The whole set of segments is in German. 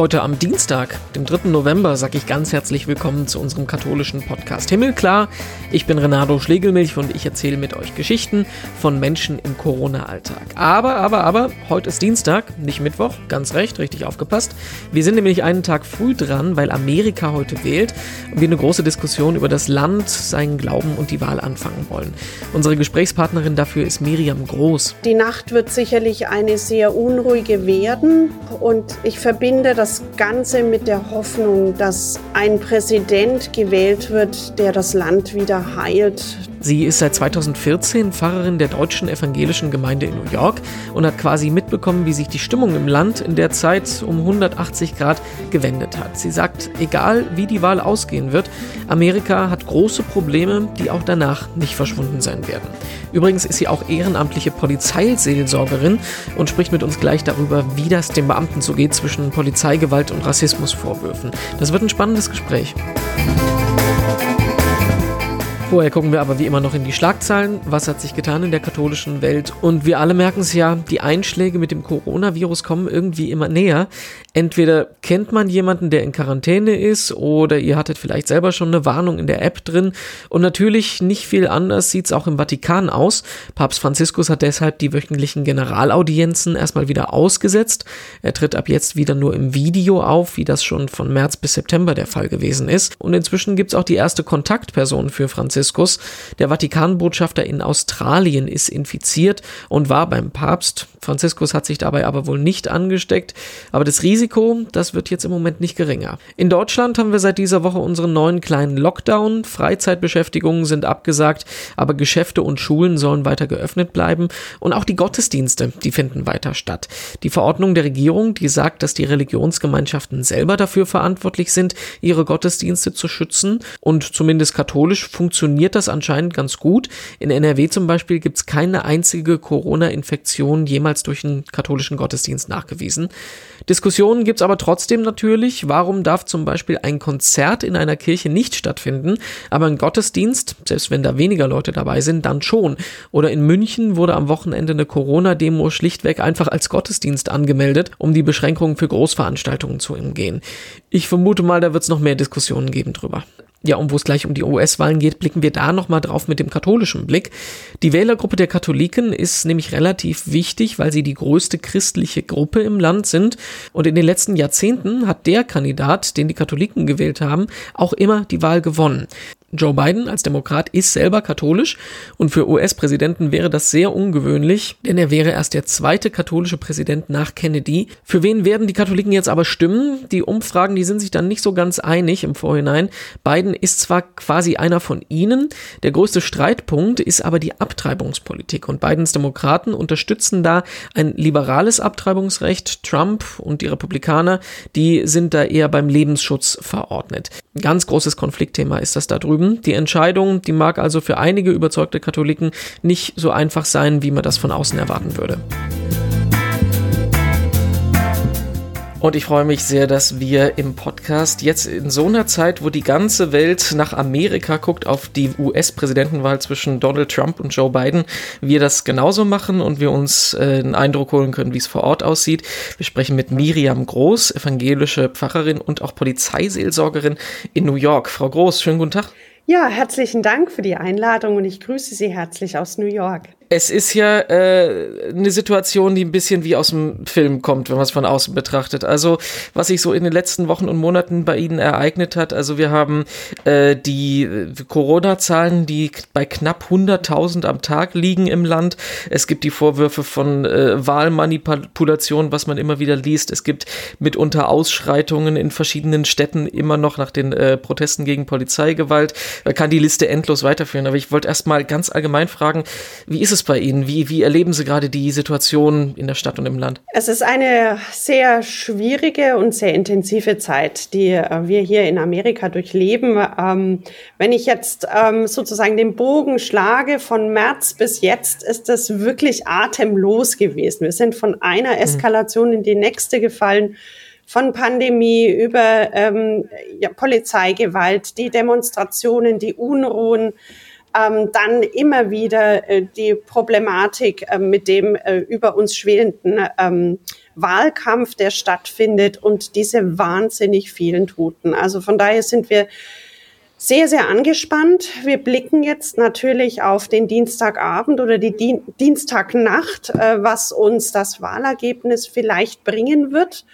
Heute am Dienstag, dem 3. November, sage ich ganz herzlich willkommen zu unserem katholischen Podcast Himmelklar. Ich bin Renato Schlegelmilch und ich erzähle mit euch Geschichten von Menschen im Corona-Alltag. Aber, aber, aber, heute ist Dienstag, nicht Mittwoch, ganz recht, richtig aufgepasst. Wir sind nämlich einen Tag früh dran, weil Amerika heute wählt und wir eine große Diskussion über das Land, seinen Glauben und die Wahl anfangen wollen. Unsere Gesprächspartnerin dafür ist Miriam Groß. Die Nacht wird sicherlich eine sehr unruhige werden und ich verbinde das Ganze mit der Hoffnung, dass ein Präsident gewählt wird, der das Land wieder heilt, Sie ist seit 2014 Pfarrerin der deutschen evangelischen Gemeinde in New York und hat quasi mitbekommen, wie sich die Stimmung im Land in der Zeit um 180 Grad gewendet hat. Sie sagt, egal wie die Wahl ausgehen wird, Amerika hat große Probleme, die auch danach nicht verschwunden sein werden. Übrigens ist sie auch ehrenamtliche Polizeiseelsorgerin und spricht mit uns gleich darüber, wie das den Beamten so geht zwischen Polizeigewalt und Rassismusvorwürfen. Das wird ein spannendes Gespräch. Vorher gucken wir aber wie immer noch in die Schlagzeilen. Was hat sich getan in der katholischen Welt? Und wir alle merken es ja, die Einschläge mit dem Coronavirus kommen irgendwie immer näher. Entweder kennt man jemanden, der in Quarantäne ist, oder ihr hattet vielleicht selber schon eine Warnung in der App drin. Und natürlich nicht viel anders sieht es auch im Vatikan aus. Papst Franziskus hat deshalb die wöchentlichen Generalaudienzen erstmal wieder ausgesetzt. Er tritt ab jetzt wieder nur im Video auf, wie das schon von März bis September der Fall gewesen ist. Und inzwischen gibt es auch die erste Kontaktperson für Franziskus Franziskus. Der Vatikanbotschafter in Australien ist infiziert und war beim Papst. Franziskus hat sich dabei aber wohl nicht angesteckt. Aber das Risiko, das wird jetzt im Moment nicht geringer. In Deutschland haben wir seit dieser Woche unseren neuen kleinen Lockdown. Freizeitbeschäftigungen sind abgesagt, aber Geschäfte und Schulen sollen weiter geöffnet bleiben. Und auch die Gottesdienste, die finden weiter statt. Die Verordnung der Regierung, die sagt, dass die Religionsgemeinschaften selber dafür verantwortlich sind, ihre Gottesdienste zu schützen. Und zumindest katholisch funktioniert funktioniert das anscheinend ganz gut. In NRW zum Beispiel gibt es keine einzige Corona-Infektion jemals durch einen katholischen Gottesdienst nachgewiesen. Diskussionen gibt es aber trotzdem natürlich. Warum darf zum Beispiel ein Konzert in einer Kirche nicht stattfinden, aber ein Gottesdienst, selbst wenn da weniger Leute dabei sind, dann schon? Oder in München wurde am Wochenende eine Corona-Demo schlichtweg einfach als Gottesdienst angemeldet, um die Beschränkungen für Großveranstaltungen zu umgehen. Ich vermute mal, da wird es noch mehr Diskussionen geben drüber ja, und wo es gleich um die US-Wahlen geht, blicken wir da nochmal drauf mit dem katholischen Blick. Die Wählergruppe der Katholiken ist nämlich relativ wichtig, weil sie die größte christliche Gruppe im Land sind. Und in den letzten Jahrzehnten hat der Kandidat, den die Katholiken gewählt haben, auch immer die Wahl gewonnen. Joe Biden als Demokrat ist selber katholisch und für US-Präsidenten wäre das sehr ungewöhnlich, denn er wäre erst der zweite katholische Präsident nach Kennedy. Für wen werden die Katholiken jetzt aber stimmen? Die Umfragen, die sind sich dann nicht so ganz einig im Vorhinein. Biden ist zwar quasi einer von ihnen, der größte Streitpunkt ist aber die Abtreibungspolitik und Bidens Demokraten unterstützen da ein liberales Abtreibungsrecht. Trump und die Republikaner, die sind da eher beim Lebensschutz verordnet. Ganz großes Konfliktthema ist das da drüben drüben. Die Entscheidung, die mag also für einige überzeugte Katholiken nicht so einfach sein, wie man das von außen erwarten würde. Und ich freue mich sehr, dass wir im Podcast jetzt in so einer Zeit, wo die ganze Welt nach Amerika guckt, auf die US-Präsidentenwahl zwischen Donald Trump und Joe Biden, wir das genauso machen und wir uns äh, einen Eindruck holen können, wie es vor Ort aussieht. Wir sprechen mit Miriam Groß, evangelische Pfarrerin und auch Polizeiseelsorgerin in New York. Frau Groß, schönen guten Tag. Ja, herzlichen Dank für die Einladung und ich grüße Sie herzlich aus New York es ist ja äh, eine Situation, die ein bisschen wie aus dem Film kommt, wenn man es von außen betrachtet. Also, was sich so in den letzten Wochen und Monaten bei Ihnen ereignet hat, also wir haben äh, die äh, Corona-Zahlen, die bei knapp 100.000 am Tag liegen im Land. Es gibt die Vorwürfe von äh, Wahlmanipulation, was man immer wieder liest. Es gibt mitunter Ausschreitungen in verschiedenen Städten immer noch nach den äh, Protesten gegen Polizeigewalt. Man kann die Liste endlos weiterführen. Aber ich wollte erst mal ganz allgemein fragen, wie ist es es bei Ihnen? Wie, wie erleben Sie gerade die Situation in der Stadt und im Land? Es ist eine sehr schwierige und sehr intensive Zeit, die äh, wir hier in Amerika durchleben. Ähm, wenn ich jetzt ähm, sozusagen den Bogen schlage von März bis jetzt, ist das wirklich atemlos gewesen. Wir sind von einer mhm. Eskalation in die nächste gefallen von Pandemie über ähm, ja, Polizeigewalt, die Demonstrationen, die Unruhen, ähm, dann immer wieder äh, die Problematik äh, mit dem äh, über uns schwelenden ähm, Wahlkampf, der stattfindet und diese wahnsinnig vielen Toten. Also von daher sind wir sehr, sehr angespannt. Wir blicken jetzt natürlich auf den Dienstagabend oder die Dien Dienstagnacht, äh, was uns das Wahlergebnis vielleicht bringen wird.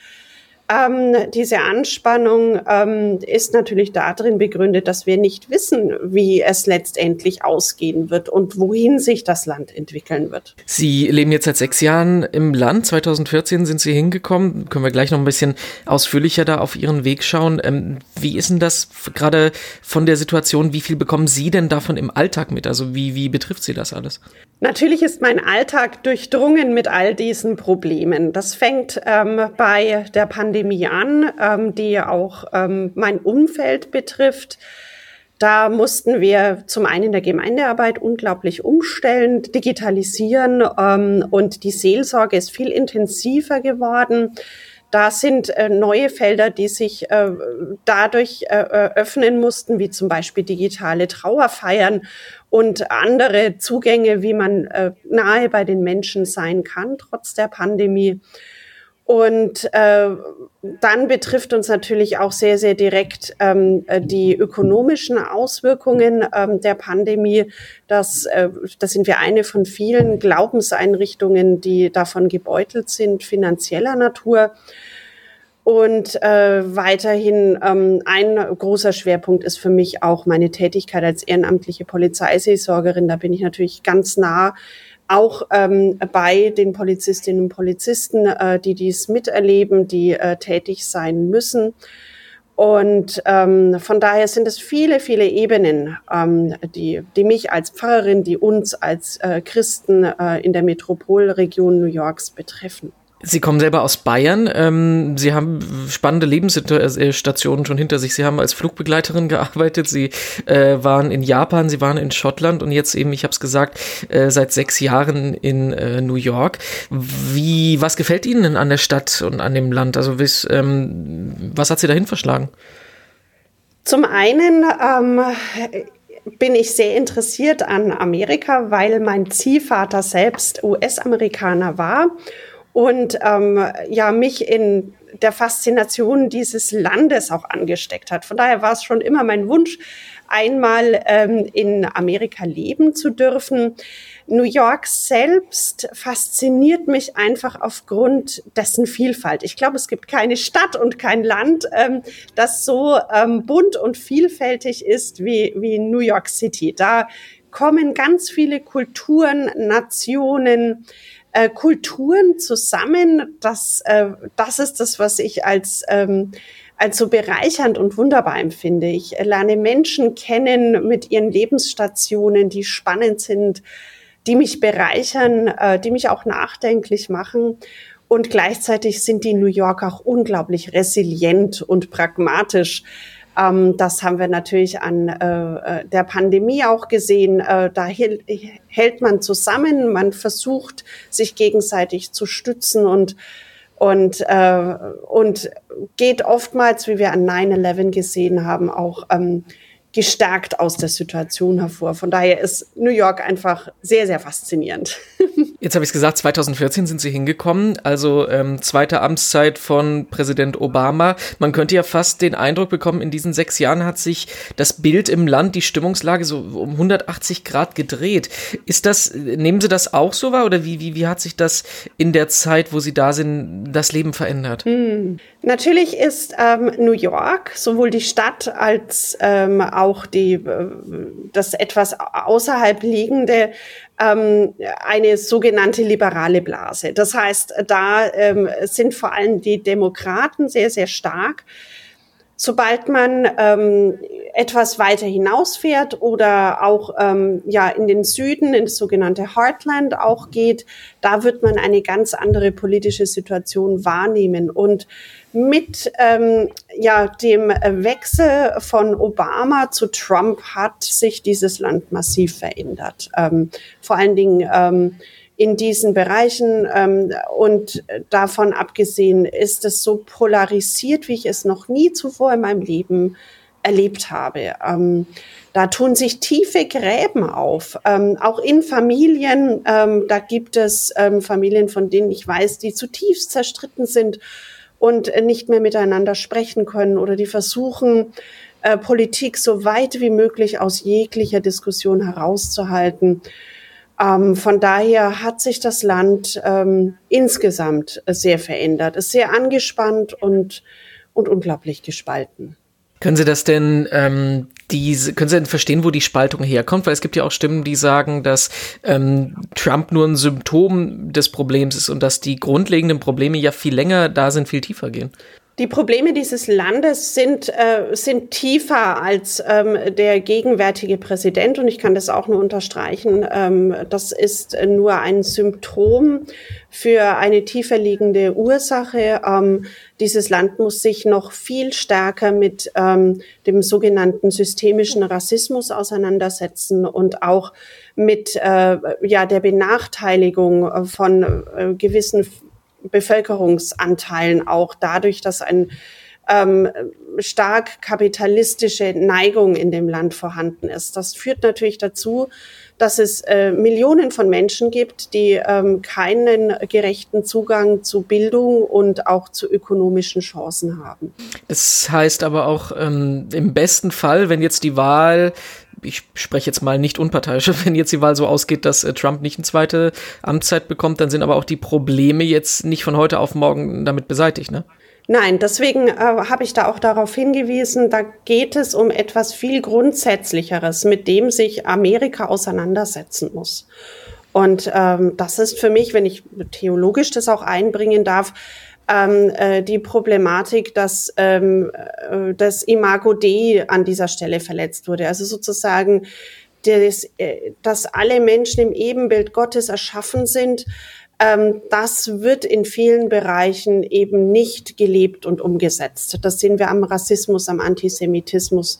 Ähm, diese Anspannung ähm, ist natürlich darin begründet, dass wir nicht wissen, wie es letztendlich ausgehen wird und wohin sich das Land entwickeln wird. Sie leben jetzt seit sechs Jahren im Land. 2014 sind Sie hingekommen. Können wir gleich noch ein bisschen ausführlicher da auf Ihren Weg schauen. Ähm, wie ist denn das gerade von der Situation? Wie viel bekommen Sie denn davon im Alltag mit? Also wie, wie betrifft Sie das alles? Natürlich ist mein Alltag durchdrungen mit all diesen Problemen. Das fängt ähm, bei der Pandemie an, ähm, die auch ähm, mein Umfeld betrifft. Da mussten wir zum einen in der Gemeindearbeit unglaublich umstellen, digitalisieren ähm, und die Seelsorge ist viel intensiver geworden. Da sind äh, neue Felder, die sich äh, dadurch äh, öffnen mussten, wie zum Beispiel digitale Trauerfeiern und andere Zugänge, wie man äh, nahe bei den Menschen sein kann, trotz der Pandemie. Und äh, dann betrifft uns natürlich auch sehr, sehr direkt ähm, äh, die ökonomischen Auswirkungen ähm, der Pandemie. Das, äh, das sind wir eine von vielen Glaubenseinrichtungen, die davon gebeutelt sind, finanzieller Natur. Und äh, weiterhin ähm, ein großer Schwerpunkt ist für mich auch meine Tätigkeit als ehrenamtliche Polizeiseelsorgerin. Da bin ich natürlich ganz nah auch ähm, bei den Polizistinnen und Polizisten, äh, die dies miterleben, die äh, tätig sein müssen. Und ähm, von daher sind es viele, viele Ebenen, ähm, die, die mich als Pfarrerin, die uns als äh, Christen äh, in der Metropolregion New Yorks betreffen. Sie kommen selber aus Bayern. Ähm, Sie haben spannende Lebensstationen schon hinter sich. Sie haben als Flugbegleiterin gearbeitet. Sie äh, waren in Japan, Sie waren in Schottland und jetzt eben, ich habe es gesagt, äh, seit sechs Jahren in äh, New York. Wie, was gefällt Ihnen denn an der Stadt und an dem Land? Also was, ähm, was hat Sie dahin verschlagen? Zum einen ähm, bin ich sehr interessiert an Amerika, weil mein Ziehvater selbst US-Amerikaner war und ähm, ja mich in der Faszination dieses Landes auch angesteckt hat. Von daher war es schon immer mein Wunsch, einmal ähm, in Amerika leben zu dürfen. New York selbst fasziniert mich einfach aufgrund dessen Vielfalt. Ich glaube, es gibt keine Stadt und kein Land, ähm, das so ähm, bunt und vielfältig ist wie, wie New York City. Da kommen ganz viele Kulturen, Nationen, äh, Kulturen zusammen. Das, äh, das ist das, was ich als ähm, als so bereichernd und wunderbar empfinde. Ich lerne Menschen kennen mit ihren Lebensstationen, die spannend sind, die mich bereichern, äh, die mich auch nachdenklich machen. Und gleichzeitig sind die New Yorker auch unglaublich resilient und pragmatisch. Ähm, das haben wir natürlich an äh, äh, der Pandemie auch gesehen. Äh, da hält man zusammen, man versucht, sich gegenseitig zu stützen und und, äh, und geht oftmals, wie wir an 9-11 gesehen haben, auch ähm, gestärkt aus der Situation hervor. Von daher ist New York einfach sehr, sehr faszinierend. Jetzt habe ich es gesagt, 2014 sind Sie hingekommen, also ähm, zweite Amtszeit von Präsident Obama. Man könnte ja fast den Eindruck bekommen, in diesen sechs Jahren hat sich das Bild im Land, die Stimmungslage so um 180 Grad gedreht. Ist das, nehmen Sie das auch so wahr oder wie, wie, wie hat sich das in der Zeit, wo Sie da sind, das Leben verändert? Hm. Natürlich ist ähm, New York, sowohl die Stadt als ähm, auch die, äh, das etwas außerhalb liegende, ähm, eine sogenannte liberale Blase. Das heißt, da ähm, sind vor allem die Demokraten sehr, sehr stark. Sobald man ähm, etwas weiter hinausfährt oder auch ähm, ja in den Süden, in das sogenannte Heartland auch geht, da wird man eine ganz andere politische Situation wahrnehmen. Und mit ähm, ja, dem Wechsel von Obama zu Trump hat sich dieses Land massiv verändert. Ähm, vor allen Dingen ähm, in diesen Bereichen. Ähm, und davon abgesehen ist es so polarisiert, wie ich es noch nie zuvor in meinem Leben erlebt habe. Ähm, da tun sich tiefe Gräben auf, ähm, auch in Familien. Ähm, da gibt es ähm, Familien, von denen ich weiß, die zutiefst zerstritten sind und nicht mehr miteinander sprechen können oder die versuchen, äh, Politik so weit wie möglich aus jeglicher Diskussion herauszuhalten. Ähm, von daher hat sich das Land ähm, insgesamt sehr verändert, ist sehr angespannt und, und unglaublich gespalten. Können Sie das denn, ähm, diese, können Sie denn verstehen, wo die Spaltung herkommt? Weil es gibt ja auch Stimmen, die sagen, dass ähm, Trump nur ein Symptom des Problems ist und dass die grundlegenden Probleme ja viel länger da sind, viel tiefer gehen. Die Probleme dieses Landes sind, äh, sind tiefer als ähm, der gegenwärtige Präsident und ich kann das auch nur unterstreichen. Ähm, das ist nur ein Symptom für eine tiefer liegende Ursache. Ähm, dieses Land muss sich noch viel stärker mit ähm, dem sogenannten systemischen Rassismus auseinandersetzen und auch mit äh, ja, der Benachteiligung von äh, gewissen Bevölkerungsanteilen auch dadurch, dass ein ähm, stark kapitalistische Neigung in dem Land vorhanden ist. Das führt natürlich dazu, dass es äh, Millionen von Menschen gibt, die ähm, keinen gerechten Zugang zu Bildung und auch zu ökonomischen Chancen haben. Das heißt aber auch ähm, im besten Fall, wenn jetzt die Wahl ich spreche jetzt mal nicht unparteiisch, wenn jetzt die Wahl so ausgeht, dass äh, Trump nicht eine zweite Amtszeit bekommt, dann sind aber auch die Probleme jetzt nicht von heute auf morgen damit beseitigt, ne? Nein, deswegen äh, habe ich da auch darauf hingewiesen, da geht es um etwas viel Grundsätzlicheres, mit dem sich Amerika auseinandersetzen muss. Und ähm, das ist für mich, wenn ich theologisch das auch einbringen darf, ähm, äh, die Problematik, dass ähm, äh, das Imago Dei an dieser Stelle verletzt wurde. Also sozusagen, das, äh, dass alle Menschen im Ebenbild Gottes erschaffen sind, ähm, das wird in vielen Bereichen eben nicht gelebt und umgesetzt. Das sehen wir am Rassismus, am Antisemitismus,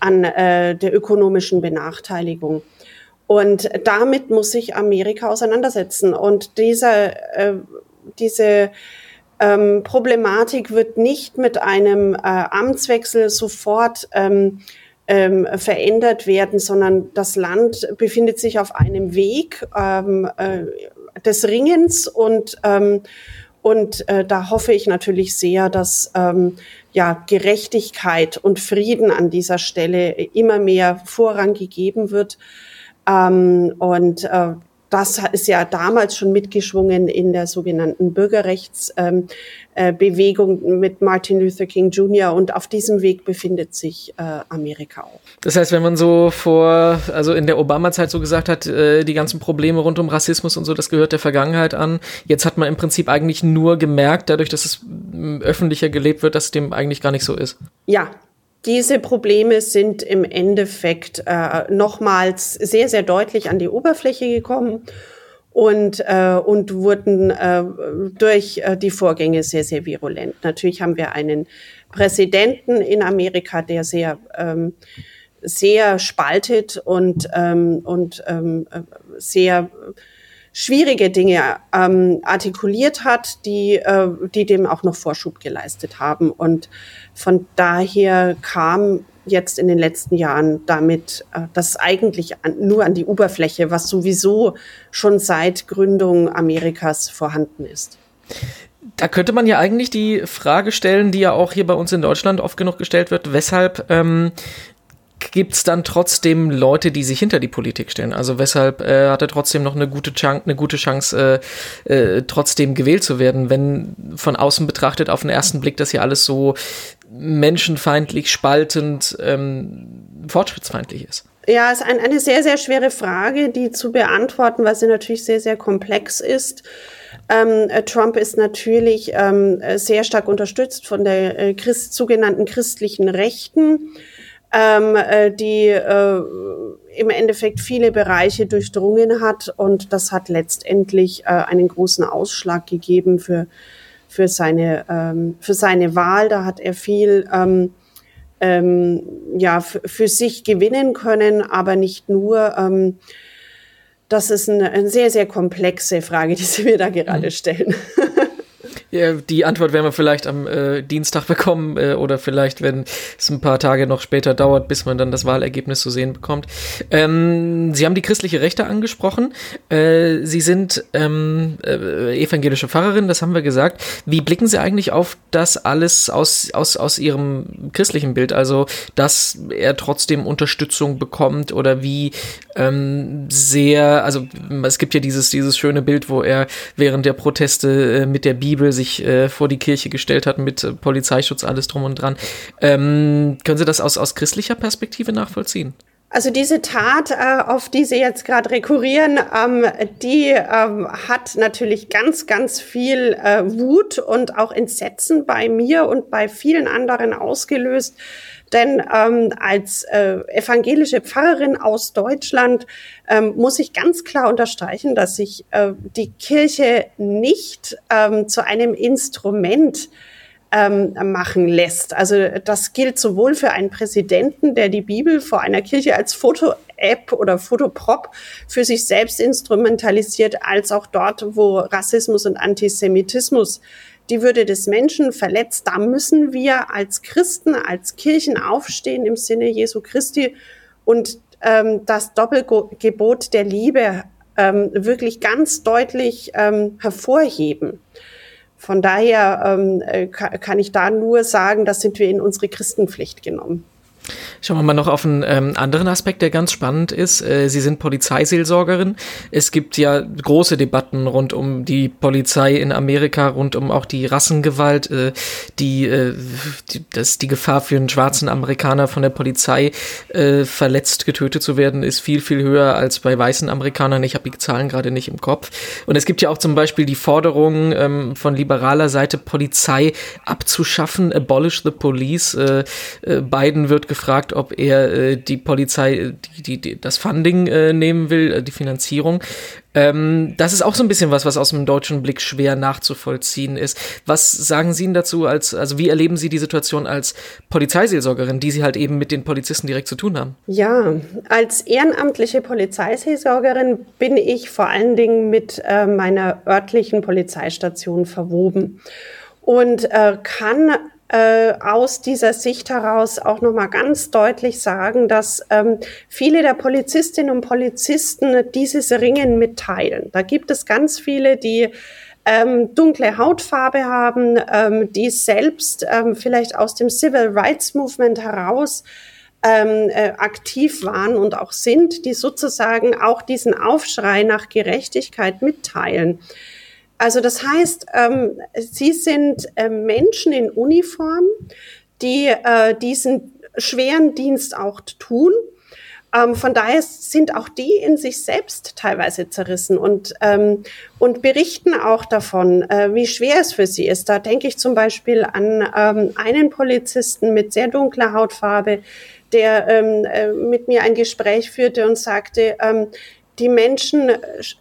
an äh, der ökonomischen Benachteiligung. Und damit muss sich Amerika auseinandersetzen. Und dieser, äh, diese ähm, Problematik wird nicht mit einem äh, Amtswechsel sofort ähm, ähm, verändert werden, sondern das Land befindet sich auf einem Weg ähm, äh, des Ringens und ähm, und äh, da hoffe ich natürlich sehr, dass ähm, ja Gerechtigkeit und Frieden an dieser Stelle immer mehr Vorrang gegeben wird. Ähm, und äh, das ist ja damals schon mitgeschwungen in der sogenannten Bürgerrechtsbewegung ähm, äh, mit Martin Luther King Jr. Und auf diesem Weg befindet sich äh, Amerika auch. Das heißt, wenn man so vor, also in der Obama-Zeit so gesagt hat, äh, die ganzen Probleme rund um Rassismus und so, das gehört der Vergangenheit an. Jetzt hat man im Prinzip eigentlich nur gemerkt, dadurch, dass es öffentlicher gelebt wird, dass dem eigentlich gar nicht so ist. Ja, diese Probleme sind im Endeffekt äh, nochmals sehr, sehr deutlich an die Oberfläche gekommen und, äh, und wurden äh, durch äh, die Vorgänge sehr, sehr virulent. Natürlich haben wir einen Präsidenten in Amerika, der sehr, ähm, sehr spaltet und, ähm, und ähm, äh, sehr schwierige Dinge ähm, artikuliert hat, die, äh, die dem auch noch Vorschub geleistet haben. Und von daher kam jetzt in den letzten Jahren damit äh, das eigentlich an, nur an die Oberfläche, was sowieso schon seit Gründung Amerikas vorhanden ist. Da könnte man ja eigentlich die Frage stellen, die ja auch hier bei uns in Deutschland oft genug gestellt wird, weshalb ähm, gibt es dann trotzdem Leute, die sich hinter die Politik stellen. Also weshalb äh, hat er trotzdem noch eine gute Chance, eine gute Chance, äh, äh, trotzdem gewählt zu werden, wenn von außen betrachtet auf den ersten Blick das hier alles so menschenfeindlich, spaltend, ähm, fortschrittsfeindlich ist. Ja, es ist ein, eine sehr, sehr schwere Frage, die zu beantworten, weil sie natürlich sehr, sehr komplex ist. Ähm, äh, Trump ist natürlich ähm, sehr stark unterstützt von der äh, Christ, sogenannten christlichen Rechten ähm, äh, die äh, im Endeffekt viele Bereiche durchdrungen hat und das hat letztendlich äh, einen großen Ausschlag gegeben für für seine ähm, für seine Wahl. Da hat er viel ähm, ähm, ja für sich gewinnen können, aber nicht nur. Ähm, das ist eine, eine sehr sehr komplexe Frage, die Sie mir da gerade mhm. stellen. Die Antwort werden wir vielleicht am äh, Dienstag bekommen äh, oder vielleicht, wenn es ein paar Tage noch später dauert, bis man dann das Wahlergebnis zu sehen bekommt. Ähm, Sie haben die christliche Rechte angesprochen. Äh, Sie sind ähm, äh, evangelische Pfarrerin, das haben wir gesagt. Wie blicken Sie eigentlich auf das alles aus, aus, aus Ihrem christlichen Bild? Also, dass er trotzdem Unterstützung bekommt oder wie ähm, sehr, also es gibt ja dieses, dieses schöne Bild, wo er während der Proteste äh, mit der Bibel sich äh, vor die Kirche gestellt hat, mit äh, Polizeischutz, alles drum und dran. Ähm, können Sie das aus, aus christlicher Perspektive nachvollziehen? Also diese Tat, äh, auf die Sie jetzt gerade rekurrieren, ähm, die ähm, hat natürlich ganz, ganz viel äh, Wut und auch Entsetzen bei mir und bei vielen anderen ausgelöst. Denn ähm, als äh, evangelische Pfarrerin aus Deutschland ähm, muss ich ganz klar unterstreichen, dass sich äh, die Kirche nicht ähm, zu einem Instrument ähm, machen lässt. Also das gilt sowohl für einen Präsidenten, der die Bibel vor einer Kirche als Foto-App oder Fotoprop für sich selbst instrumentalisiert, als auch dort, wo Rassismus und Antisemitismus die Würde des Menschen verletzt. Da müssen wir als Christen, als Kirchen aufstehen im Sinne Jesu Christi und ähm, das Doppelgebot der Liebe ähm, wirklich ganz deutlich ähm, hervorheben. Von daher ähm, äh, kann ich da nur sagen, das sind wir in unsere Christenpflicht genommen. Schauen wir mal noch auf einen ähm, anderen Aspekt, der ganz spannend ist. Äh, Sie sind Polizeiseelsorgerin. Es gibt ja große Debatten rund um die Polizei in Amerika, rund um auch die Rassengewalt, äh, die, äh, die, das, die Gefahr für einen schwarzen Amerikaner von der Polizei äh, verletzt, getötet zu werden, ist viel, viel höher als bei weißen Amerikanern. Ich habe die Zahlen gerade nicht im Kopf. Und es gibt ja auch zum Beispiel die Forderung ähm, von liberaler Seite, Polizei abzuschaffen, abolish the police. Äh, äh, Biden wird gefragt, ob er äh, die Polizei, die, die, die, das Funding äh, nehmen will, äh, die Finanzierung. Ähm, das ist auch so ein bisschen was, was aus dem deutschen Blick schwer nachzuvollziehen ist. Was sagen Sie denn dazu als, also wie erleben Sie die Situation als Polizeiseelsorgerin, die Sie halt eben mit den Polizisten direkt zu tun haben? Ja, als ehrenamtliche Polizeiseelsorgerin bin ich vor allen Dingen mit äh, meiner örtlichen Polizeistation verwoben und äh, kann äh, aus dieser Sicht heraus auch nochmal ganz deutlich sagen, dass ähm, viele der Polizistinnen und Polizisten dieses Ringen mitteilen. Da gibt es ganz viele, die ähm, dunkle Hautfarbe haben, ähm, die selbst ähm, vielleicht aus dem Civil Rights Movement heraus ähm, äh, aktiv waren und auch sind, die sozusagen auch diesen Aufschrei nach Gerechtigkeit mitteilen. Also das heißt, ähm, sie sind äh, Menschen in Uniform, die äh, diesen schweren Dienst auch tun. Ähm, von daher sind auch die in sich selbst teilweise zerrissen und, ähm, und berichten auch davon, äh, wie schwer es für sie ist. Da denke ich zum Beispiel an ähm, einen Polizisten mit sehr dunkler Hautfarbe, der ähm, äh, mit mir ein Gespräch führte und sagte, ähm, die Menschen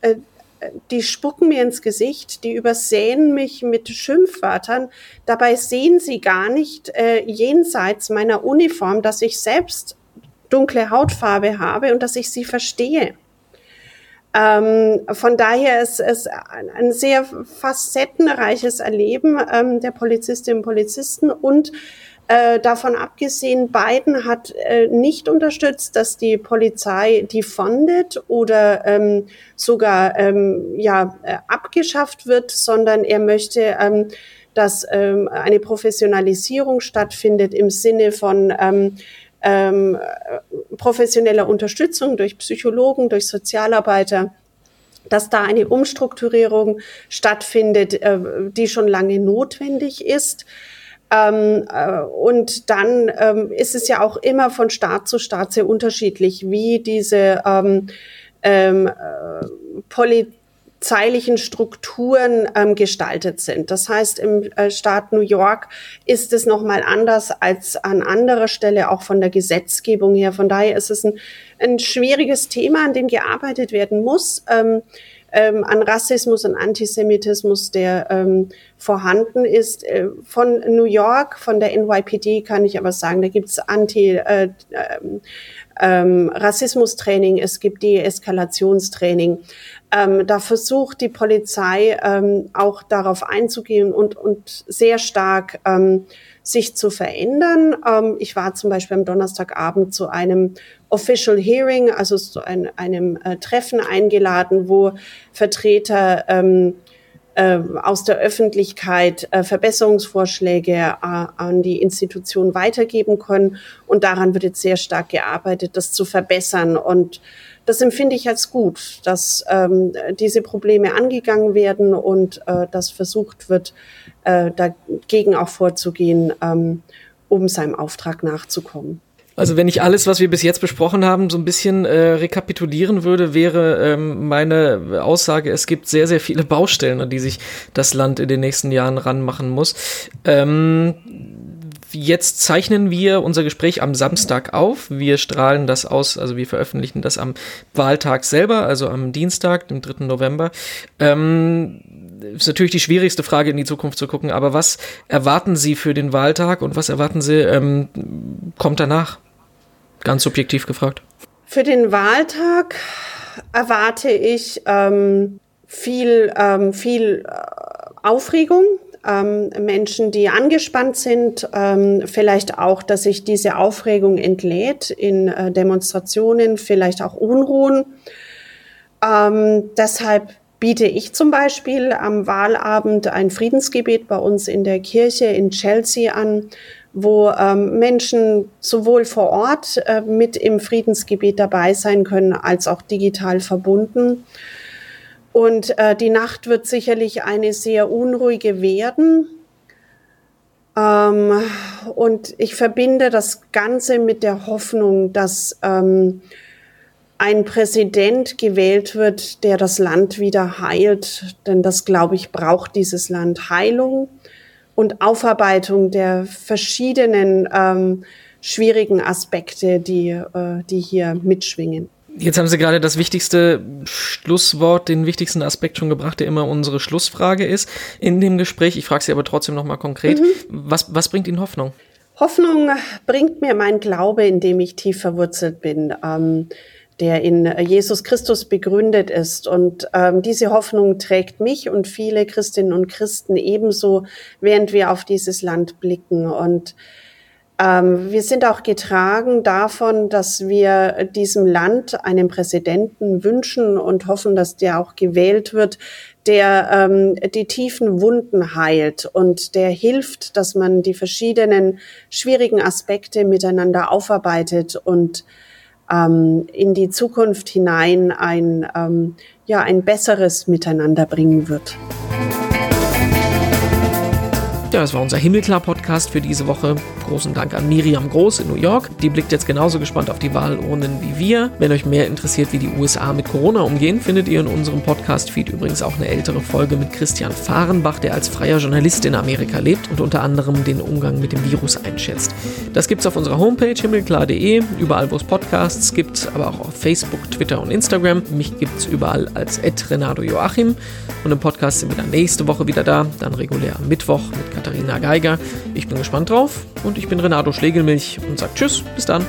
äh, die spucken mir ins Gesicht, die übersehen mich mit Schimpfwörtern. Dabei sehen sie gar nicht äh, jenseits meiner Uniform, dass ich selbst dunkle Hautfarbe habe und dass ich sie verstehe. Ähm, von daher ist es ein sehr facettenreiches Erleben ähm, der Polizistinnen und Polizisten und äh, davon abgesehen, Biden hat äh, nicht unterstützt, dass die Polizei defundet oder ähm, sogar ähm, ja, äh, abgeschafft wird, sondern er möchte, ähm, dass ähm, eine Professionalisierung stattfindet im Sinne von ähm, ähm, professioneller Unterstützung durch Psychologen, durch Sozialarbeiter dass da eine Umstrukturierung stattfindet, äh, die schon lange notwendig ist. Ähm, äh, und dann ähm, ist es ja auch immer von Staat zu Staat sehr unterschiedlich, wie diese ähm, ähm, äh, polizeilichen Strukturen ähm, gestaltet sind. Das heißt, im äh, Staat New York ist es nochmal anders als an anderer Stelle, auch von der Gesetzgebung her. Von daher ist es ein, ein schwieriges Thema, an dem gearbeitet werden muss. Ähm, ähm, an Rassismus und Antisemitismus, der ähm, vorhanden ist. Äh, von New York, von der NYPD kann ich aber sagen, da gibt's Anti, äh, äh, ähm, Rassismustraining, es gibt Deeskalationstraining. Ähm, da versucht die Polizei ähm, auch darauf einzugehen und, und sehr stark ähm, sich zu verändern. Ähm, ich war zum Beispiel am Donnerstagabend zu einem Official Hearing, also zu ein, einem äh, Treffen eingeladen, wo Vertreter ähm, äh, aus der Öffentlichkeit äh, Verbesserungsvorschläge äh, an die Institution weitergeben können. Und daran wird jetzt sehr stark gearbeitet, das zu verbessern. Und das empfinde ich als gut, dass ähm, diese Probleme angegangen werden und äh, dass versucht wird, äh, dagegen auch vorzugehen, ähm, um seinem Auftrag nachzukommen. Also wenn ich alles, was wir bis jetzt besprochen haben, so ein bisschen äh, rekapitulieren würde, wäre ähm, meine Aussage, es gibt sehr, sehr viele Baustellen, an die sich das Land in den nächsten Jahren ranmachen muss. Ähm, jetzt zeichnen wir unser Gespräch am Samstag auf. Wir strahlen das aus, also wir veröffentlichen das am Wahltag selber, also am Dienstag, dem 3. November. Ähm, ist natürlich die schwierigste Frage in die Zukunft zu gucken, aber was erwarten Sie für den Wahltag und was erwarten Sie ähm, kommt danach? Ganz subjektiv gefragt. Für den Wahltag erwarte ich ähm, viel, ähm, viel äh, Aufregung, ähm, Menschen, die angespannt sind, ähm, vielleicht auch, dass sich diese Aufregung entlädt in äh, Demonstrationen, vielleicht auch Unruhen. Ähm, deshalb biete ich zum Beispiel am Wahlabend ein Friedensgebet bei uns in der Kirche in Chelsea an, wo ähm, Menschen sowohl vor Ort äh, mit im Friedensgebet dabei sein können, als auch digital verbunden. Und äh, die Nacht wird sicherlich eine sehr unruhige werden. Ähm, und ich verbinde das Ganze mit der Hoffnung, dass ähm, ein Präsident gewählt wird, der das Land wieder heilt. Denn das, glaube ich, braucht dieses Land Heilung und Aufarbeitung der verschiedenen ähm, schwierigen Aspekte, die, äh, die hier mitschwingen. Jetzt haben Sie gerade das wichtigste Schlusswort, den wichtigsten Aspekt schon gebracht, der immer unsere Schlussfrage ist in dem Gespräch. Ich frage Sie aber trotzdem noch mal konkret. Mhm. Was, was bringt Ihnen Hoffnung? Hoffnung bringt mir mein Glaube, in dem ich tief verwurzelt bin. Ähm, der in Jesus Christus begründet ist. Und ähm, diese Hoffnung trägt mich und viele Christinnen und Christen ebenso, während wir auf dieses Land blicken. Und ähm, wir sind auch getragen davon, dass wir diesem Land einen Präsidenten wünschen und hoffen, dass der auch gewählt wird, der ähm, die tiefen Wunden heilt und der hilft, dass man die verschiedenen schwierigen Aspekte miteinander aufarbeitet und ähm, in die Zukunft hinein ein, ähm, ja, ein besseres Miteinander bringen wird. Ja, das war unser Himmelklar-Podcast für diese Woche. Großen Dank an Miriam Groß in New York. Die blickt jetzt genauso gespannt auf die Wahlurnen wie wir. Wenn euch mehr interessiert, wie die USA mit Corona umgehen, findet ihr in unserem Podcast-Feed übrigens auch eine ältere Folge mit Christian Fahrenbach, der als freier Journalist in Amerika lebt und unter anderem den Umgang mit dem Virus einschätzt. Das gibt's auf unserer Homepage himmelklar.de, überall wo es Podcasts gibt, aber auch auf Facebook, Twitter und Instagram. Mich gibt's überall als Renato Joachim. Und im Podcast sind wir dann nächste Woche wieder da, dann regulär am Mittwoch mit Katharina Geiger. Ich bin gespannt drauf und ich bin Renato Schlegelmilch und sage Tschüss, bis dann.